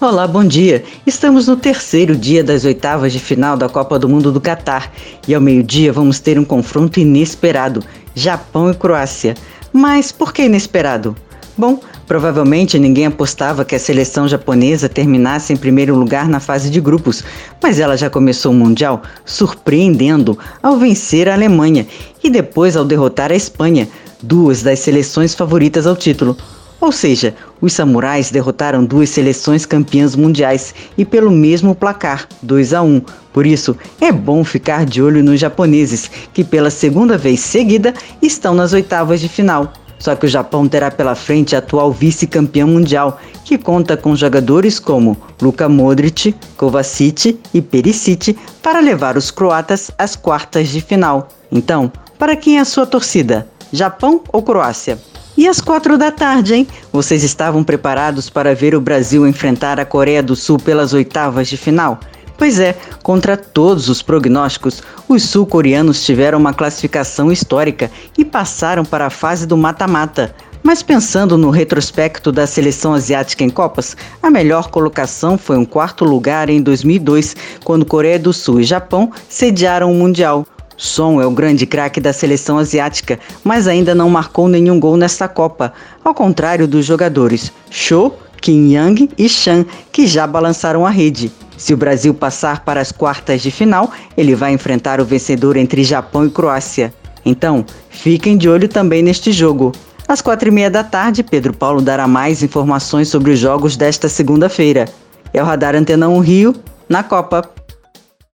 Olá, bom dia. Estamos no terceiro dia das oitavas de final da Copa do Mundo do Catar e ao meio-dia vamos ter um confronto inesperado: Japão e Croácia. Mas por que inesperado? Bom, provavelmente ninguém apostava que a seleção japonesa terminasse em primeiro lugar na fase de grupos, mas ela já começou o Mundial surpreendendo ao vencer a Alemanha e depois ao derrotar a Espanha, duas das seleções favoritas ao título. Ou seja, os samurais derrotaram duas seleções campeãs mundiais e pelo mesmo placar, 2 a 1. Por isso, é bom ficar de olho nos japoneses, que pela segunda vez seguida estão nas oitavas de final. Só que o Japão terá pela frente a atual vice-campeão mundial, que conta com jogadores como Luka Modric, Kovacic e Perisic para levar os croatas às quartas de final. Então, para quem é a sua torcida? Japão ou Croácia? E às quatro da tarde, hein? Vocês estavam preparados para ver o Brasil enfrentar a Coreia do Sul pelas oitavas de final? Pois é, contra todos os prognósticos, os sul-coreanos tiveram uma classificação histórica e passaram para a fase do mata-mata. Mas pensando no retrospecto da seleção asiática em Copas, a melhor colocação foi um quarto lugar em 2002, quando Coreia do Sul e Japão sediaram o Mundial. Son é o grande craque da seleção asiática, mas ainda não marcou nenhum gol nesta Copa, ao contrário dos jogadores Cho, Kim Yang e Chan, que já balançaram a rede. Se o Brasil passar para as quartas de final, ele vai enfrentar o vencedor entre Japão e Croácia. Então, fiquem de olho também neste jogo. Às quatro e meia da tarde, Pedro Paulo dará mais informações sobre os jogos desta segunda-feira. É o Radar Antena 1 Rio, na Copa.